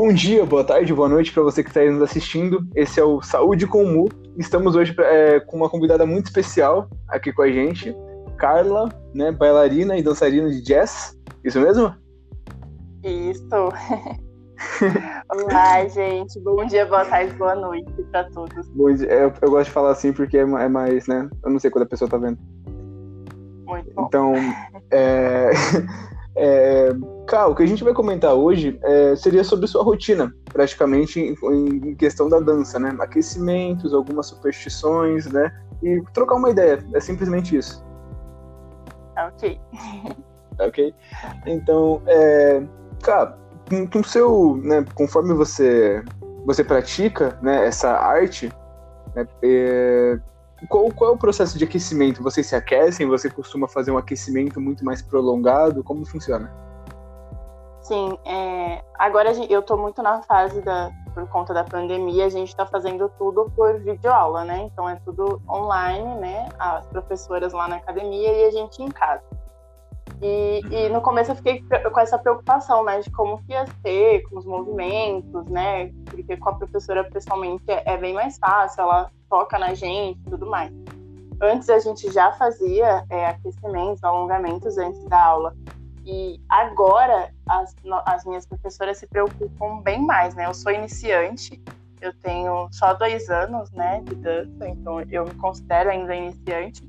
Bom dia, boa tarde, boa noite para você que está nos assistindo. Esse é o Saúde com o Mu. Estamos hoje é, com uma convidada muito especial aqui com a gente, Carla, né, bailarina e dançarina de jazz. Isso mesmo? Isso. Olá, gente. Bom dia, boa tarde, boa noite para todos. Bom dia. Eu, eu, gosto de falar assim porque é, é mais, né? Eu não sei quando a pessoa tá vendo. Muito bom. Então, é... É, Cá, o que a gente vai comentar hoje é, seria sobre sua rotina, praticamente em, em, questão da dança, né? Aquecimentos, algumas superstições, né? E trocar uma ideia, é simplesmente isso. Ok. ok? Então, é, com, com seu, né, conforme você você pratica né, essa arte, né, é, qual, qual é o processo de aquecimento? Vocês se aquecem? Você costuma fazer um aquecimento muito mais prolongado? Como funciona? Sim, é, agora eu estou muito na fase da, por conta da pandemia, a gente está fazendo tudo por videoaula, né? Então é tudo online, né? As professoras lá na academia e a gente em casa. E, e, no começo eu fiquei com essa preocupação, né, de como que ia ser, com os movimentos, né, porque com a professora pessoalmente é, bem mais fácil, ela toca na gente e tudo mais. Antes a gente já fazia é, aquecimentos, alongamentos antes da aula. E agora as, as minhas professoras se preocupam bem mais, né? Eu sou iniciante, eu tenho só dois anos, né, de dança, então eu me considero ainda iniciante.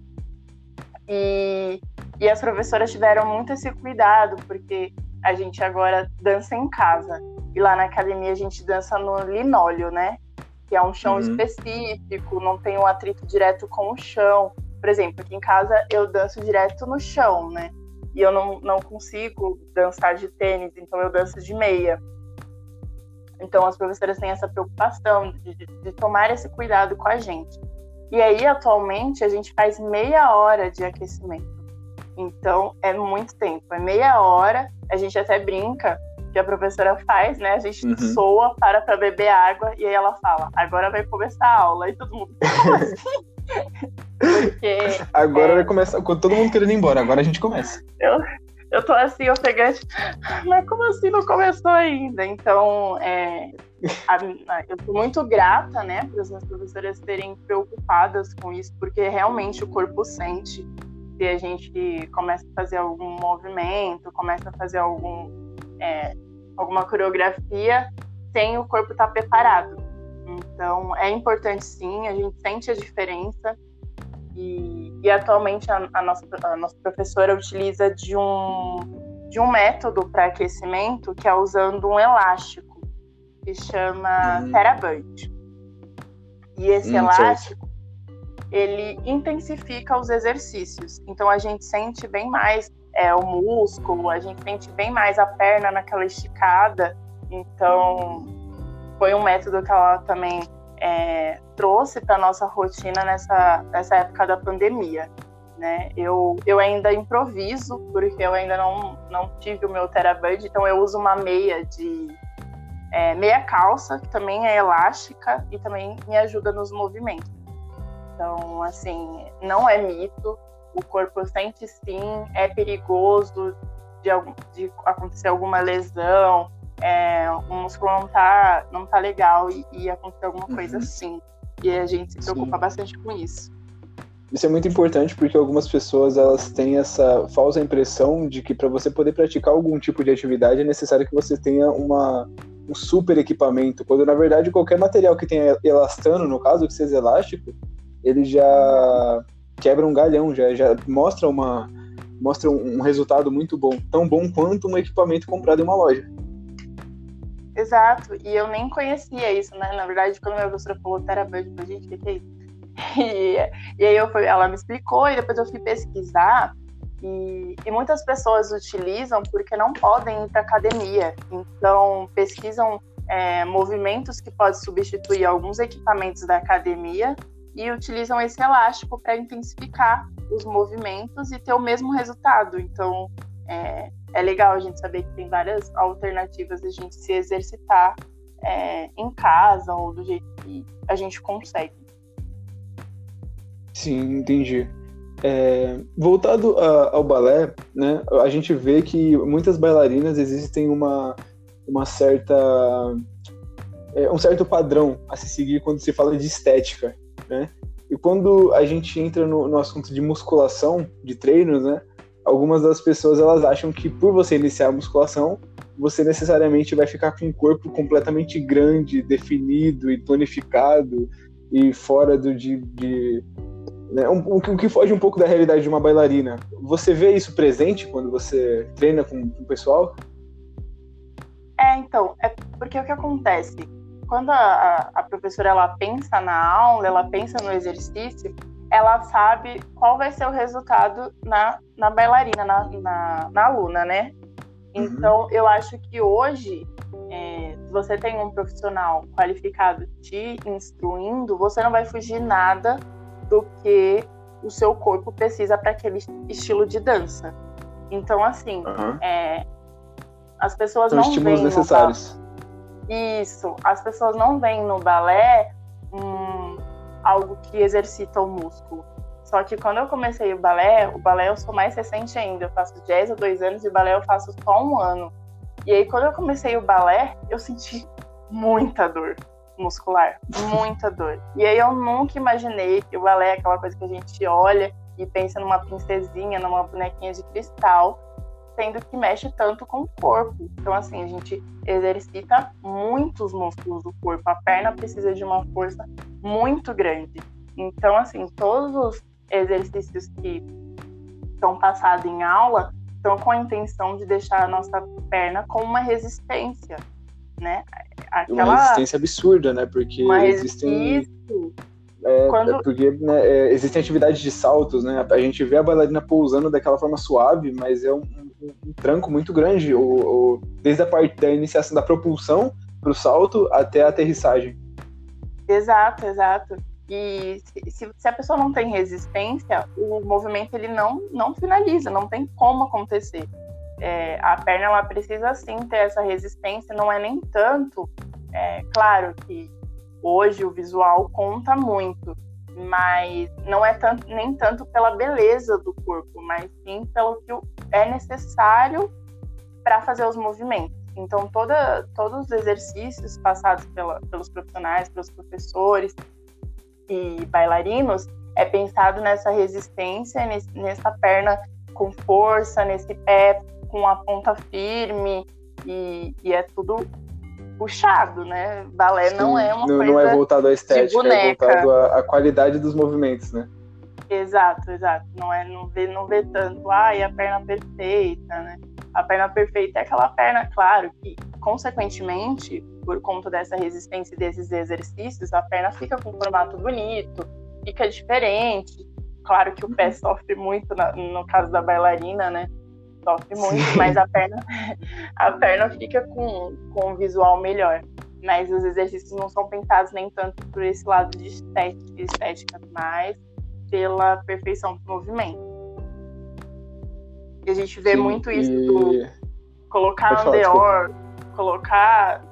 E, e as professoras tiveram muito esse cuidado, porque a gente agora dança em casa. E lá na academia a gente dança no linóleo, né? Que é um chão uhum. específico, não tem um atrito direto com o chão. Por exemplo, aqui em casa eu danço direto no chão, né? E eu não, não consigo dançar de tênis, então eu danço de meia. Então as professoras têm essa preocupação de, de, de tomar esse cuidado com a gente. E aí, atualmente, a gente faz meia hora de aquecimento. Então, é muito tempo. É meia hora. A gente até brinca que a professora faz, né? A gente uhum. soa, para para beber água e aí ela fala: agora vai começar a aula. E todo mundo, como assim? Porque. Agora é... vai começar, com todo mundo querendo ir embora, agora a gente começa. Eu, eu tô assim, ofegante, mas como assim não começou ainda? Então, é, a, a, eu tô muito grata, né, para as minhas professoras serem preocupadas com isso, porque realmente o corpo sente se a gente começa a fazer algum movimento, começa a fazer algum, é, alguma coreografia, sem o corpo estar tá preparado. Então, é importante sim, a gente sente a diferença. E, e atualmente a, a, nossa, a nossa professora utiliza de um, de um método para aquecimento que é usando um elástico, que chama hum. Teraband. E esse hum, elástico, ele intensifica os exercícios. Então a gente sente bem mais é, o músculo, a gente sente bem mais a perna naquela esticada. Então foi um método que ela também é, trouxe para nossa rotina nessa, nessa época da pandemia. Né? Eu, eu ainda improviso, porque eu ainda não, não tive o meu Teraband, então eu uso uma meia de é, meia calça, que também é elástica e também me ajuda nos movimentos. Então, assim, não é mito, o corpo sente sim, é perigoso de, de acontecer alguma lesão, é, o músculo não tá, não tá legal e, e acontecer alguma uhum. coisa assim. E a gente se preocupa Sim. bastante com isso. Isso é muito importante porque algumas pessoas elas têm essa falsa impressão de que para você poder praticar algum tipo de atividade é necessário que você tenha uma, um super equipamento, quando na verdade qualquer material que tenha elastano, no caso que seja elástico, ele já quebra um galhão, já, já mostra uma mostra um resultado muito bom, tão bom quanto um equipamento comprado em uma loja. Exato, e eu nem conhecia isso, né? Na verdade, quando minha professora falou falei, gente, o que é isso? E, e aí eu fui, ela me explicou e depois eu fui pesquisar e, e muitas pessoas utilizam porque não podem ir para academia, então pesquisam é, movimentos que podem substituir alguns equipamentos da academia e utilizam esse elástico para intensificar os movimentos e ter o mesmo resultado. Então, é, é legal a gente saber que tem várias alternativas de a gente se exercitar é, em casa ou do jeito que a gente consegue. Sim, entendi. É, voltado a, ao balé, né, a gente vê que muitas bailarinas existem uma, uma certa é, um certo padrão a se seguir quando se fala de estética, né? E quando a gente entra no, no assunto de musculação, de treinos, né? Algumas das pessoas elas acham que por você iniciar a musculação, você necessariamente vai ficar com um corpo completamente grande, definido e tonificado e fora do de, de né, um, o que foge um pouco da realidade de uma bailarina. Você vê isso presente quando você treina com, com o pessoal? É, então, é porque o que acontece? Quando a, a professora ela pensa na aula, ela pensa no exercício, ela sabe qual vai ser o resultado na, na bailarina, na, na, na aluna, né? Uhum. Então, eu acho que hoje, é, se você tem um profissional qualificado te instruindo, você não vai fugir nada do que o seu corpo precisa para aquele estilo de dança. Então, assim, uhum. é, as pessoas São não estímulos necessários. Isso, as pessoas não veem no balé um, algo que exercita o músculo. Só que quando eu comecei o balé, o balé eu sou mais recente ainda, eu faço jazz há dois anos e o balé eu faço só um ano. E aí quando eu comecei o balé, eu senti muita dor muscular, muita dor. E aí eu nunca imaginei que o balé é aquela coisa que a gente olha e pensa numa princesinha, numa bonequinha de cristal, sendo que mexe tanto com o corpo. Então, assim, a gente exercita muitos músculos do corpo. A perna precisa de uma força muito grande. Então, assim, todos os exercícios que são passados em aula estão com a intenção de deixar a nossa perna com uma resistência, né? Aquela... Uma resistência absurda, né? Porque existem... É, Quando... é porque né, é, existem atividades de saltos, né? A gente vê a bailarina pousando daquela forma suave, mas é um, um, tranco muito grande, o, o, desde a parte da iniciação da propulsão para o salto até a aterrissagem. Exato, exato. E se, se, a pessoa não tem resistência, o movimento ele não, não finaliza, não tem como acontecer. É, a perna ela precisa sim ter essa resistência, não é nem tanto. É, claro que hoje o visual conta muito, mas não é tanto, nem tanto pela beleza do corpo, mas sim pelo que é necessário para fazer os movimentos. Então, toda, todos os exercícios passados pela, pelos profissionais, pelos professores e bailarinos, é pensado nessa resistência, nesse, nessa perna com força, nesse pé com a ponta firme, e, e é tudo puxado, né? Balé Sim, não é uma não, coisa. Não é voltado à estética, é voltado à, à, qualidade dos movimentos, né? Exato, exato. Não é não vê, não vê tanto, ah, e a perna perfeita, né? A perna perfeita é aquela perna, claro, que consequentemente, por conta dessa resistência desses exercícios, a perna fica com um formato bonito, fica diferente. Claro que o pé uhum. sofre muito na, no caso da bailarina, né? sofre muito, Sim. mas a perna, a perna fica com, com um visual melhor. Mas os exercícios não são pensados nem tanto por esse lado de estética, estética mas pela perfeição do movimento. E a gente vê Sim, muito isso e... do colocar andeor, colocar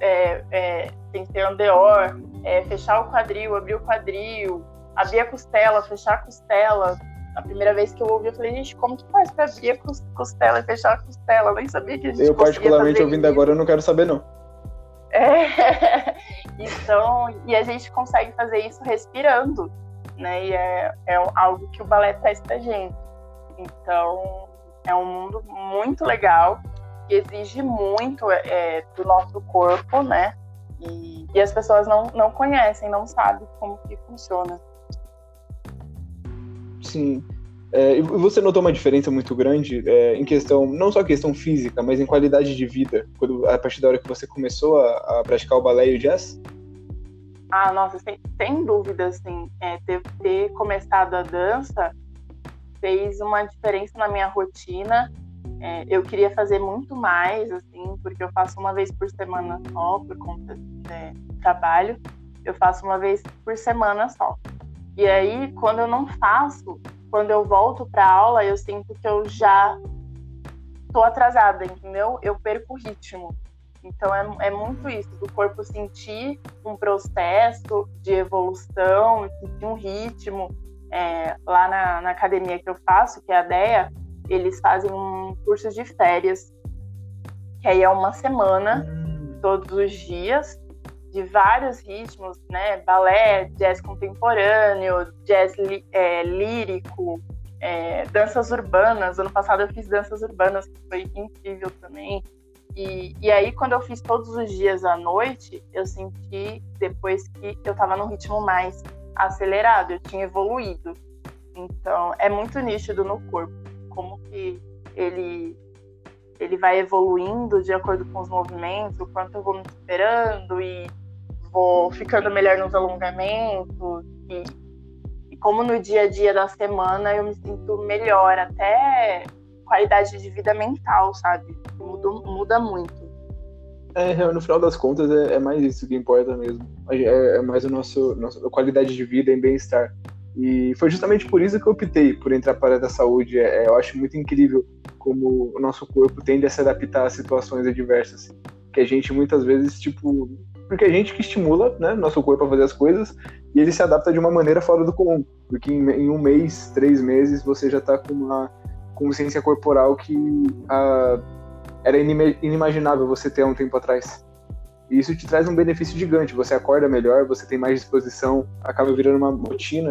é, é, tem que ter andeor, é, fechar o quadril, abrir o quadril, abrir a costela, fechar a costela, a primeira vez que eu ouvi, eu falei, gente, como que faz pra abrir a costela e fechar a costela? Eu nem sabia que a gente Eu, particularmente, ouvindo isso. agora, eu não quero saber, não. É. Então, e a gente consegue fazer isso respirando, né? E é, é algo que o balé traz pra gente. Então, é um mundo muito legal, que exige muito é, do nosso corpo, né? E, e as pessoas não, não conhecem, não sabem como que funciona. Sim. É, e você notou uma diferença muito grande é, em questão, não só questão física, mas em qualidade de vida, quando, a partir da hora que você começou a, a praticar o balé e o jazz? Ah, nossa, sem, sem dúvida, assim, é, ter, ter começado a dança fez uma diferença na minha rotina. É, eu queria fazer muito mais, assim, porque eu faço uma vez por semana só, por conta do trabalho. Eu faço uma vez por semana só. E aí, quando eu não faço, quando eu volto para aula, eu sinto que eu já tô atrasada, entendeu? Eu perco o ritmo. Então é, é muito isso, do corpo sentir um processo de evolução, sentir um ritmo. É, lá na, na, academia que eu faço, que é a DEA, eles fazem um curso de férias, que aí é uma semana, hum. todos os dias, de vários ritmos, né? Balé, jazz contemporâneo, jazz é, lírico, é, danças urbanas. Ano passado eu fiz danças urbanas, que foi incrível também. E, e aí, quando eu fiz todos os dias à noite, eu senti depois que eu estava num ritmo mais acelerado, eu tinha evoluído. Então, é muito nítido no corpo como que ele ele vai evoluindo de acordo com os movimentos, o quanto eu vou me esperando e vou ficando melhor nos alongamentos e, e como no dia a dia da semana eu me sinto melhor, até qualidade de vida mental, sabe? Muda, muda muito. É, no final das contas, é, é mais isso que importa mesmo. É, é mais o nosso, nossa qualidade de vida e bem-estar. E foi justamente por isso que eu optei por entrar para a área da saúde. É, eu acho muito incrível como o nosso corpo tende a se adaptar a situações adversas. Que a gente muitas vezes, tipo. Porque a gente que estimula né, nosso corpo a fazer as coisas e ele se adapta de uma maneira fora do comum. Porque em, em um mês, três meses, você já está com uma consciência corporal que ah, era inimaginável você ter há um tempo atrás. E isso te traz um benefício gigante. Você acorda melhor, você tem mais disposição, acaba virando uma rotina.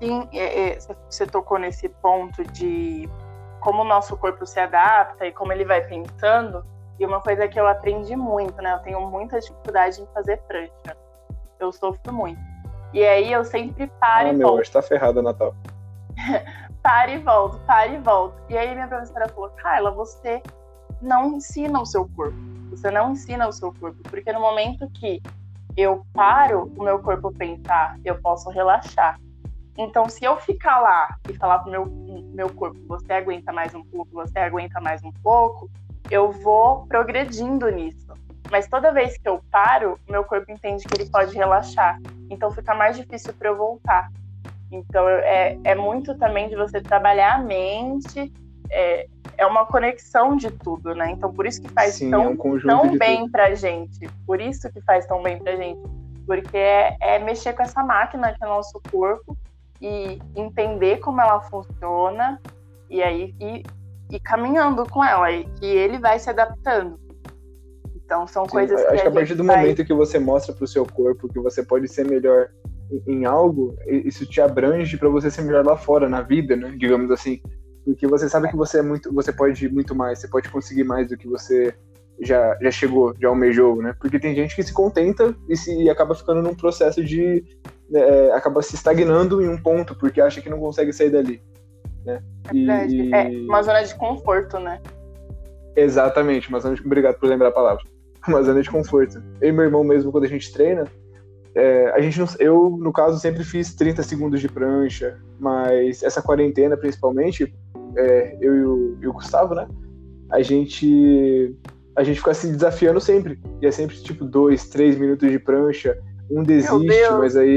Sim, é, é, você tocou nesse ponto de como o nosso corpo se adapta e como ele vai pensando. E uma coisa que eu aprendi muito, né? Eu tenho muita dificuldade em fazer prancha. Eu sofro muito. E aí eu sempre paro ah, e meu, volto. hoje tá ferrada, Natal. para e volto, para e volto. E aí minha professora falou, Carla, você não ensina o seu corpo. Você não ensina o seu corpo, porque no momento que eu paro o meu corpo pensar, eu posso relaxar. Então, se eu ficar lá e falar pro meu, meu corpo, você aguenta mais um pouco, você aguenta mais um pouco, eu vou progredindo nisso. Mas toda vez que eu paro, meu corpo entende que ele pode relaxar. Então, fica mais difícil para eu voltar. Então, é, é muito também de você trabalhar a mente, é, é uma conexão de tudo, né? Então, por isso que faz Sim, tão, é um tão bem tudo. pra gente. Por isso que faz tão bem pra gente. Porque é, é mexer com essa máquina que é o nosso corpo e entender como ela funciona e aí e, e caminhando com ela, e que ele vai se adaptando. Então, são Sim, coisas que. Acho que a, partir do vai... momento que você mostra pro seu corpo que você pode ser melhor em algo, isso te abrange para você ser melhor lá fora, na vida, né? Digamos assim. Porque você sabe que você é muito, você pode ir muito mais, você pode conseguir mais do que você já, já chegou, já almejou, né? Porque tem gente que se contenta e se e acaba ficando num processo de é, acaba se estagnando em um ponto porque acha que não consegue sair dali, né? E, é uma zona de conforto, né? Exatamente, uma zona de... obrigado por lembrar a palavra. Uma zona de conforto. Eu e meu irmão mesmo quando a gente treina, é, a gente não, eu, no caso, sempre fiz 30 segundos de prancha, mas essa quarentena, principalmente, é, eu e o, e o, Gustavo, né? A gente, a gente fica se desafiando sempre. E é sempre tipo dois, três minutos de prancha. Um desiste, Deus, mas aí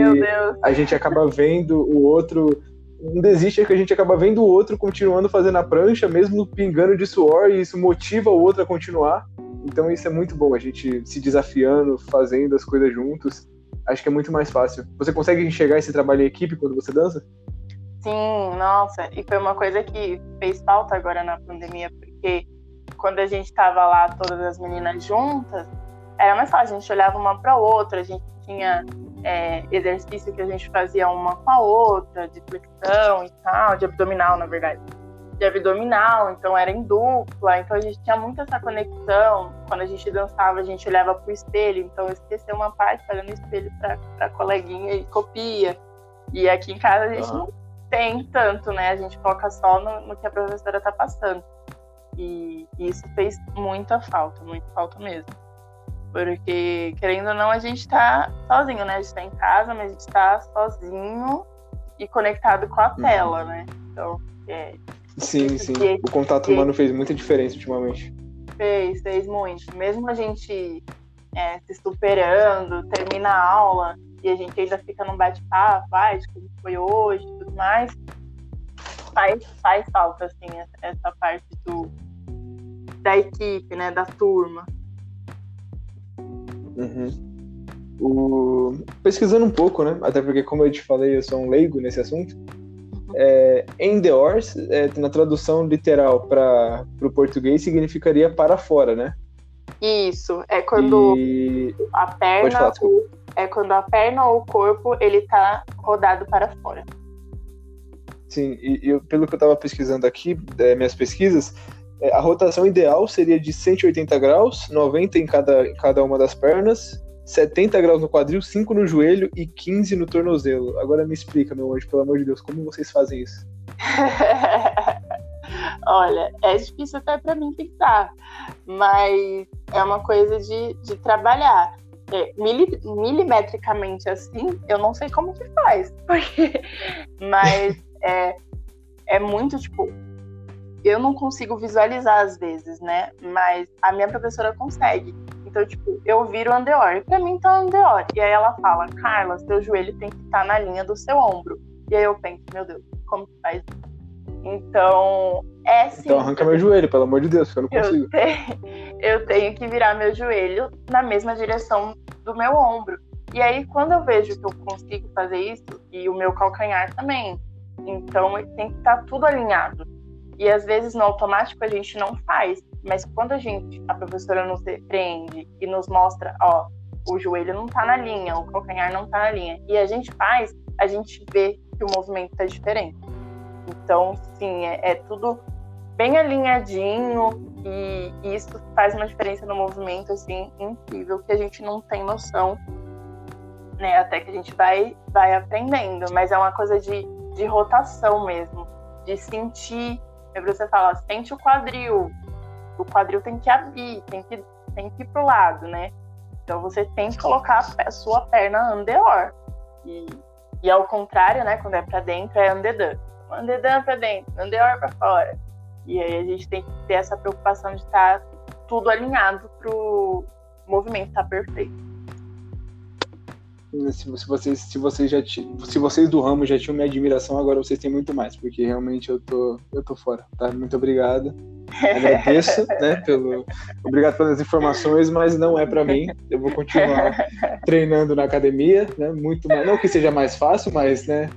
a gente acaba vendo o outro. Um desiste é que a gente acaba vendo o outro continuando fazendo a prancha, mesmo pingando de suor, e isso motiva o outro a continuar. Então isso é muito bom, a gente se desafiando, fazendo as coisas juntos acho que é muito mais fácil. Você consegue enxergar esse trabalho em equipe quando você dança? Sim, nossa, e foi uma coisa que fez falta agora na pandemia, porque quando a gente estava lá, todas as meninas juntas, era mais fácil, a gente olhava uma para outra, a gente tinha é, exercício que a gente fazia uma com a outra, de flexão e tal, de abdominal, na verdade de abdominal, então era em dupla, então a gente tinha muito essa conexão. Quando a gente dançava, a gente olhava pro espelho, então eu esqueci uma parte, olha no espelho pra, pra coleguinha e copia. E aqui em casa a gente não tem tanto, né? A gente foca só no, no que a professora tá passando. E, e isso fez muita falta, muita falta mesmo. Porque, querendo ou não, a gente tá sozinho, né? A gente tá em casa, mas a gente tá sozinho e conectado com a uhum. tela, né? Então, é, Sim, sim. O contato humano fez muita diferença ultimamente. Fez, fez muito. Mesmo a gente é, se superando, termina a aula e a gente ainda fica num bate-papo, ah, de como foi hoje e tudo mais, faz, faz falta, assim, essa parte do, da equipe, né, da turma. Uhum. O... Pesquisando um pouco, né, até porque, como eu te falei, eu sou um leigo nesse assunto, É, endeors, é, na tradução literal para o português, significaria para fora, né? Isso, é quando e... a perna falar, ou, é quando a perna ou o corpo ele tá rodado para fora. Sim, e, e pelo que eu estava pesquisando aqui, é, minhas pesquisas, é, a rotação ideal seria de 180 graus, 90 em cada, em cada uma das pernas, 70 graus no quadril, 5 no joelho e 15 no tornozelo. Agora me explica, meu anjo, pelo amor de Deus, como vocês fazem isso? Olha, é difícil até para mim pensar, mas é uma coisa de, de trabalhar. É, mili, milimetricamente assim, eu não sei como que faz, porque, mas é, é muito tipo. Eu não consigo visualizar às vezes, né? Mas a minha professora consegue. Então, tipo, eu viro o andeor. E pra mim tá andeor. E aí ela fala, Carla, seu joelho tem que estar tá na linha do seu ombro. E aí eu penso, meu Deus, como que faz Então, é sim. Então arranca meu joelho, pelo amor de Deus, que eu não consigo. Eu tenho, eu tenho que virar meu joelho na mesma direção do meu ombro. E aí, quando eu vejo que eu consigo fazer isso, e o meu calcanhar também, então tem que estar tá tudo alinhado. E às vezes no automático a gente não faz. Mas quando a gente, a professora nos repreende e nos mostra, ó, o joelho não tá na linha, o calcanhar não tá na linha, e a gente faz, a gente vê que o movimento tá diferente. Então, sim, é, é tudo bem alinhadinho e, e, isso faz uma diferença no movimento, assim, incrível, que a gente não tem noção, né, até que a gente vai, vai aprendendo. Mas é uma coisa de, de rotação mesmo, de sentir. Você fala, sente o quadril, o quadril tem que abrir, tem que, tem que ir pro lado, né? Então você tem que colocar a sua perna andeor. E, e ao contrário, né? Quando é para dentro, é andedan. Andedan para dentro, andeor para fora. E aí a gente tem que ter essa preocupação de estar tá tudo alinhado pro movimento estar tá perfeito. Se, se, vocês, se vocês já se vocês do ramo já tinham minha admiração, agora vocês têm muito mais, porque realmente eu tô, eu tô fora, tá? Muito obrigado. Agradeço, né, pelo obrigado pelas informações, mas não é para mim. Eu vou continuar treinando na academia, né? Muito mais, não que seja mais fácil, mas, né,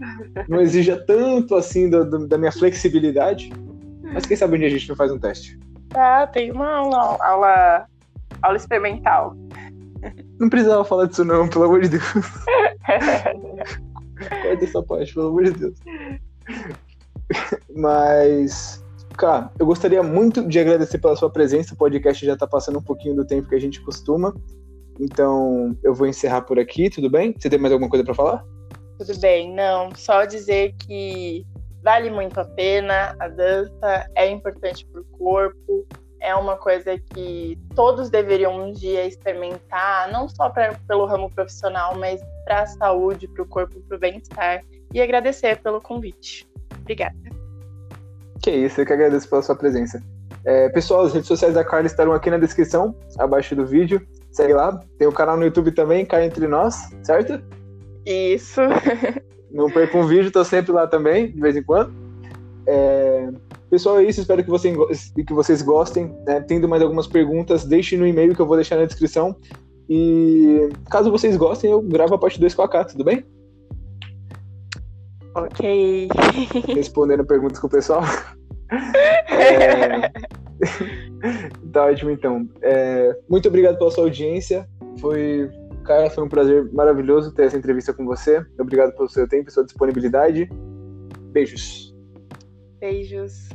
não exija tanto assim do, do, da minha flexibilidade. Mas quem sabe um dia a gente não faz um teste. Ah, tem uma aula, aula, aula experimental. Não precisava falar disso não, pelo amor de Deus. Corta essa parte, pelo amor de Deus. Mas Cara, eu gostaria muito de agradecer pela sua presença. O podcast já está passando um pouquinho do tempo que a gente costuma. Então, eu vou encerrar por aqui, tudo bem? Você tem mais alguma coisa para falar? Tudo bem, não. Só dizer que vale muito a pena. A dança é importante para o corpo. É uma coisa que todos deveriam um dia experimentar, não só pra, pelo ramo profissional, mas para a saúde, para o corpo, para o bem-estar. E agradecer pelo convite. Obrigada. Que isso, eu que agradeço pela sua presença. É, pessoal, as redes sociais da Carla estarão aqui na descrição, abaixo do vídeo. Segue lá. Tem o canal no YouTube também, Cá Entre Nós, certo? Isso. Não perca um vídeo, tô sempre lá também, de vez em quando. É... Pessoal, é isso. Espero que, você, que vocês gostem. Né? Tendo mais algumas perguntas, deixe no e-mail que eu vou deixar na descrição. E caso vocês gostem, eu gravo a parte 2 com a Cá, tudo bem? Ok. Respondendo perguntas com o pessoal. é... tá ótimo, então. É... Muito obrigado pela sua audiência. Foi, cara, foi um prazer maravilhoso ter essa entrevista com você. Obrigado pelo seu tempo e sua disponibilidade. Beijos. Beijos.